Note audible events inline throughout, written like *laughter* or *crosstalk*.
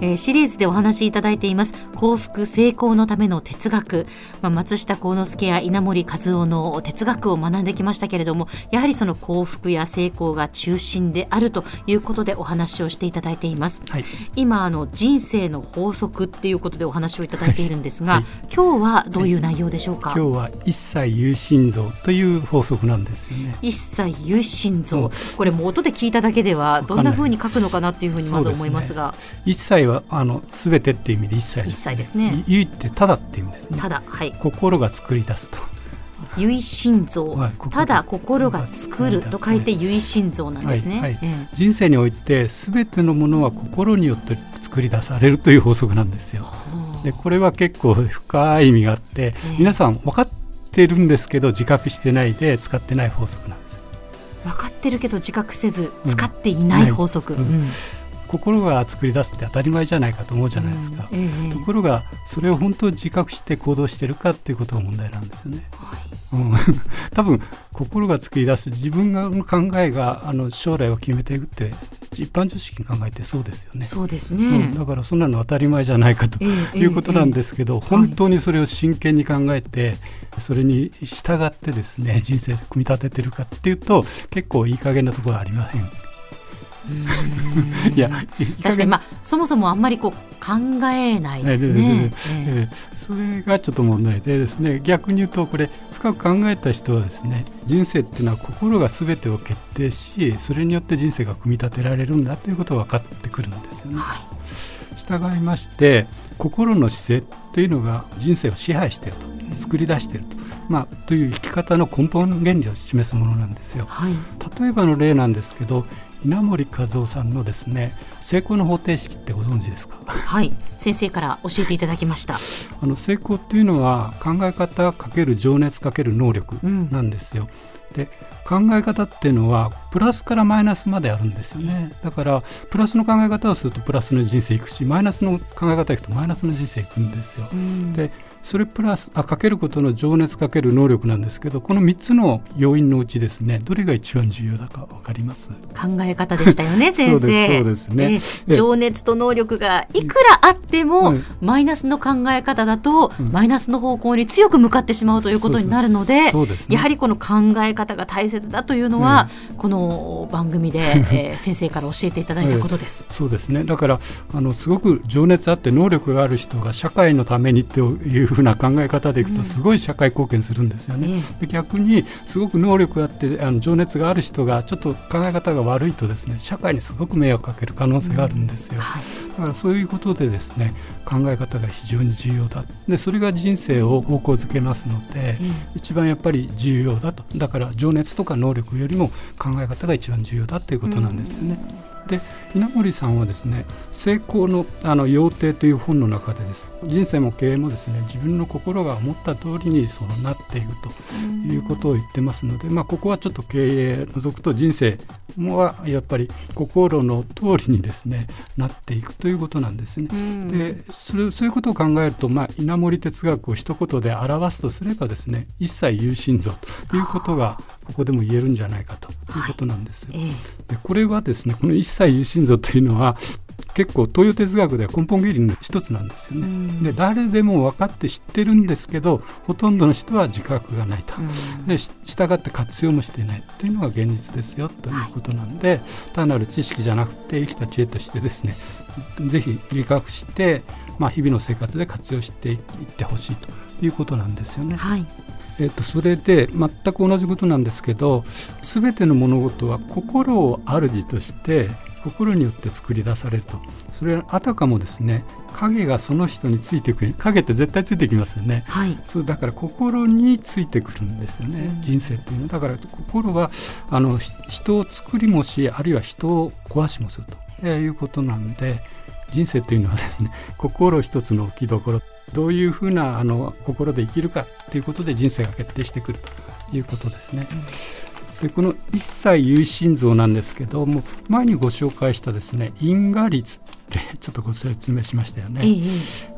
えーシリーズでお話しいただいています。幸福成功のための哲学、まあ、松下幸之助や稲森和夫の哲学を学んできましたけれどもやはりその幸福や成功が中心であるということでお話をしていただいています。はい。今あの人生の法則っていうことでお話をいただいているんですが、はい。今日はどういう内容でしょうか、今日は一切有心臓という法則なんですよね。一切有心臓そこれもう音で聞いただけではどんなかんない。風に書くのかなっていうふうにまず思いますが。一切はあのすべてっていう意味で一切一切ですね。ゆってただっていう意味ですね。ただはい。心が作り出すと。有心臓、はい心ただ心が作ると書いて有心臓なんですね、はいはい。え人生においてすべてのものは心によって作り出されるという法則なんですよ。でこれは結構深い意味があって、え皆さん分かってるんですけど自覚してないで使ってない法則なんです。え分かってるけど自覚せず使っていない法則、うんうん心が作り出すって当たり前じゃないかと思うじゃないですか。うんええところがそれを本当に自覚して行動してるかっていうことが問題なんですよね。はいうん、*laughs* 多分心が作り出す自分がの考えがあの将来を決めていくって一般常識に考えてそうですよね。そうですね、うん、だからそんなの当たり前じゃないかとええいうことなんですけど、本当ににそれを真剣に考えてそれに従ってですね人生で組み立ててるかっていうと結構いい加減なところはありません。いや確かにまあそもそもあんまりこう考えないですね、それがちょっと問題でですね逆に言うとこれ深く考えた人はですね人生っていうのは心が全てを決定しそれによって人生が組み立てられるんだということが分かってくるんですよね。は従いまして心の姿勢というのが人生を支配していると作り出していると,、まあ、という生き方の根本の原理を示すものなんですよ。はい。例えばの例なんですけど稲森和夫さんのですね成功の方程式ってご存知ですか？はい先生から教えていただきました。*laughs* あの成功っていうのは考え方かける情熱かける能力うん。なんですよ。で考え方っていうのはプラスからマイナスまであるんですよね。だからプラスの考え方をするとプラスの人生いくしマイナスの考え方いくとマイナスの人生いくんですよ。うん。でそれプラスあかけることの情熱かける能力なんですけどこの3つの要因のうちですねどれが一番重要だか分かります？考え方でしたよね *laughs* 先生。そうですそうですね。えええ情熱と能力がいくらあっても、うん。マイナスの考え方だと、うん。マイナスの方向に強く向かってしまうということになるのでそうですね。やはりこの考え方が大切だというのは、この番組で、*laughs* えー先生から教えていただいたことです。*laughs* そうですね。だからあのすごく情熱あって能力がある人が社会のためにというふうな考え方でいくとうん。すごい社会貢献するんですよね。えで逆にすごく能力があってあの情熱がある人がちょっと考え方が悪いとですね社会にすごく迷惑かける可能性があるんですよ。はい。だからそういうことでですね考え方が非常に重要だ。でそれが人生を方向づけますので、ええ。一番やっぱり重要だと。だから情熱とか能力よりも考え方が一番重要だということなんですよね。で稲森さんはですね「成功のあの要諦」という本の中でです。人生も経営もですね自分の心が思った通りにそうなっているということを言ってますので、まあ、ここはちょっと経営除くと人生はやっぱり心の通りにですねなっていくということなんですね。うんでそれそういうことを考えると、まあ、稲森哲学を一言で表すとすればですね一切有心臓ということがここでも言えるんじゃないかということなんですよ。ええでこれはですねこの一切有心臓というのは結構東洋哲学では根本原理の一つなんですよね。うんで誰でも分かって知ってるんですけどほとんどの人は自覚がないと。うんでし従って活用もしていないというのが現実ですよということなんで、単なる知識じゃなくて生きた知恵としてですねぜひ理覚して、まあ、日々の生活で活用していってほしいということなんですよね。はいえっとそれで全く同じことなんですけど全ての物事は心を主として心によって作り出されると。それはあたかもですね影がその人についてくる影って絶対ついてきますよね。はい。そうだから心についてくるんですよね、うん。人生っていうのは。だから心はあのひ人を作りもしあるいは人を壊しもするということなんで人生というのはですね心一つの置きどころどういうふうなあの心で生きるかということで人生が決定してくるということですね。でこの一切有心像なんですけども前にご紹介したですね因果率って *laughs* ちょっとご説明しましたよね。ええ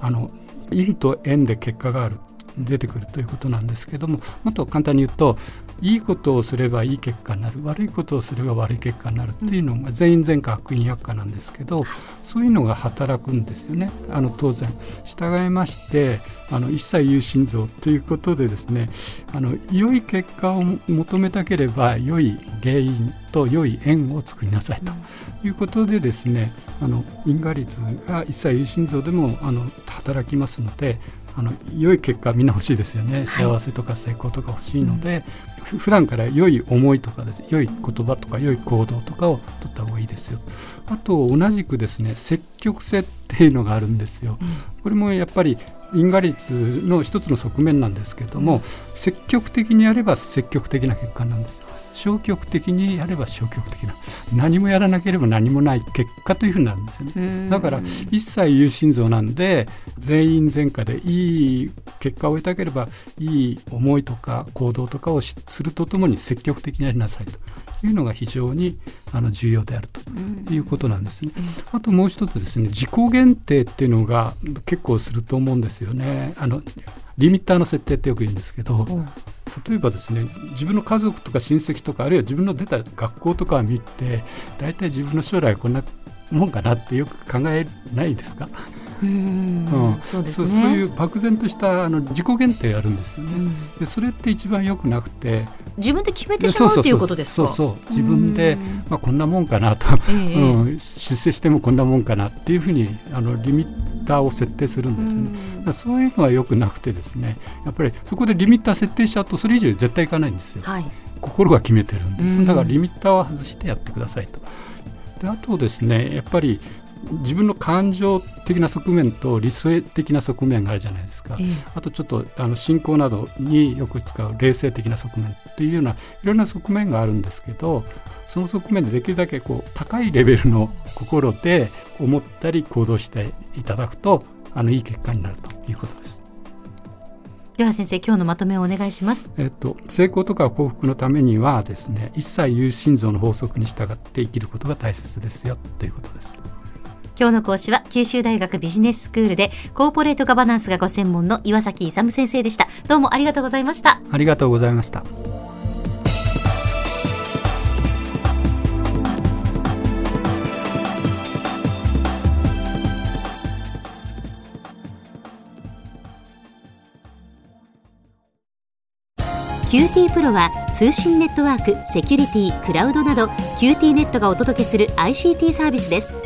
あの陰と縁で結果がある出てくるということなんですけどももっと簡単に言うといいことをすればいい結果になる悪いことをすれば悪い結果になるっていうのが全員全科悪因悪化なんですけど、そういうのが働くんですよね。あの当然。従いましてあの一切有心臓ということでですねあの良い結果を求めたければ良い原因と良い縁を作りなさいということでですねあの因果率が一切有心臓でもあの働きますのであの良い結果みんな欲しいですよね。幸せとか成功とか欲しいので、うん、普段から良い思いとかです。良い言葉とか良い行動とかを取った方がいいですよ。あと同じくですね積極性っていうのがあるんですよ、うん、これもやっぱり因果率の一つの側面なんですけれども、うん、積極的にやれば積極的な結果なんです。よ消極的にやれば消極的な何もやらなければ何もない結果というふうになるんですよねだから一切有心臓なんで全員全科でいい結果を得たければいい思いとか行動とかをするとともに積極的にやりなさいというのが非常にあの重要であるということなんですね。あともう一つですね自己限定っていうのが結構すると思うんですよね。あのリミッターの設定ってよく言うんですけど、例えばですね自分の家族とか親戚とかあるいは自分の出た学校とかを見て大体自分の将来こんなもんかなってよく考えないですか？うんそうそういう漠然としたあの自己限定あるんですよね、うん、でそれって一番よくなくて。自分で決めてしまうっていうことですか？そうそう自分で、まあ、こんなもんかなと、えー、うん、出世してもこんなもんかなっていうふうにあのリミッターを設定するんですね、うん、そういうのはよくなくてですねやっぱりそこでリミッター設定しちゃうとそれ以上絶対いかないんですよ、はい、心が決めてるんです、だからリミッターは外してやってくださいと。であとですねやっぱり自分の感情的な側面と理性的な側面があるじゃないですか、えー、あとちょっとあの信仰などによく使う冷静的な側面っていうようないろんな側面があるんですけどその側面でできるだけこう高いレベルの心で思ったり行動していただくとあのいい結果になるということです。では先生今日のまとめをお願いします。えっと成功とか幸福のためにはですね一切有心臓の法則に従って生きることが大切ですよということです。今日の講師は九州大学ビジネススクールでコーポレートガバナンスがご専門の岩崎勇先生でした。どうもありがとうございました。ありがとうございました。QT プロは通信ネットワーク、セキュリティ、クラウドなど QT ネットがお届けする ICT サービスです